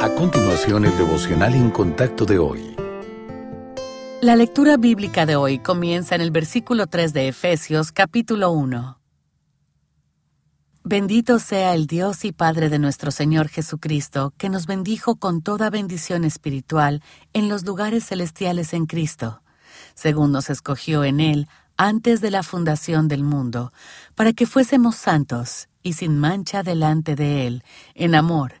A continuación, el devocional en contacto de hoy. La lectura bíblica de hoy comienza en el versículo 3 de Efesios capítulo 1. Bendito sea el Dios y Padre de nuestro Señor Jesucristo, que nos bendijo con toda bendición espiritual en los lugares celestiales en Cristo, según nos escogió en Él antes de la fundación del mundo, para que fuésemos santos y sin mancha delante de Él, en amor,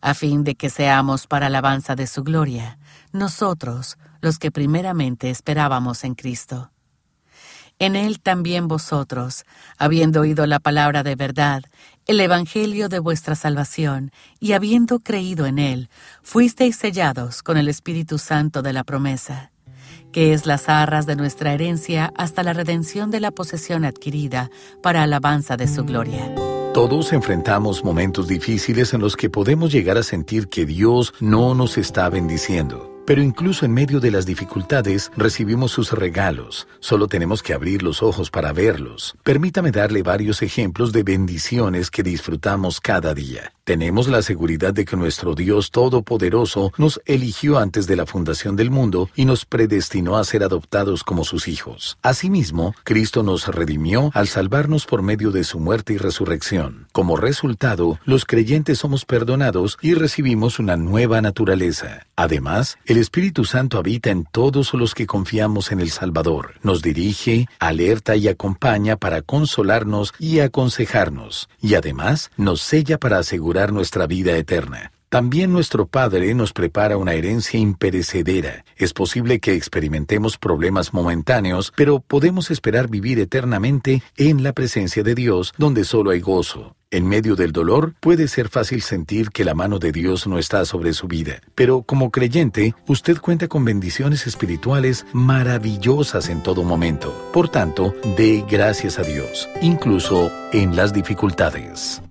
a fin de que seamos para alabanza de su gloria, nosotros, los que primeramente esperábamos en Cristo. En Él también vosotros, habiendo oído la palabra de verdad, el Evangelio de vuestra salvación, y habiendo creído en Él, fuisteis sellados con el Espíritu Santo de la promesa, que es las arras de nuestra herencia hasta la redención de la posesión adquirida para alabanza de su gloria. Todos enfrentamos momentos difíciles en los que podemos llegar a sentir que Dios no nos está bendiciendo. Pero incluso en medio de las dificultades recibimos sus regalos. Solo tenemos que abrir los ojos para verlos. Permítame darle varios ejemplos de bendiciones que disfrutamos cada día. Tenemos la seguridad de que nuestro Dios Todopoderoso nos eligió antes de la fundación del mundo y nos predestinó a ser adoptados como sus hijos. Asimismo, Cristo nos redimió al salvarnos por medio de su muerte y resurrección. Como resultado, los creyentes somos perdonados y recibimos una nueva naturaleza. Además, el Espíritu Santo habita en todos los que confiamos en el Salvador. Nos dirige, alerta y acompaña para consolarnos y aconsejarnos. Y además, nos sella para asegurar nuestra vida eterna. También nuestro Padre nos prepara una herencia imperecedera. Es posible que experimentemos problemas momentáneos, pero podemos esperar vivir eternamente en la presencia de Dios, donde solo hay gozo. En medio del dolor puede ser fácil sentir que la mano de Dios no está sobre su vida, pero como creyente, usted cuenta con bendiciones espirituales maravillosas en todo momento. Por tanto, dé gracias a Dios, incluso en las dificultades.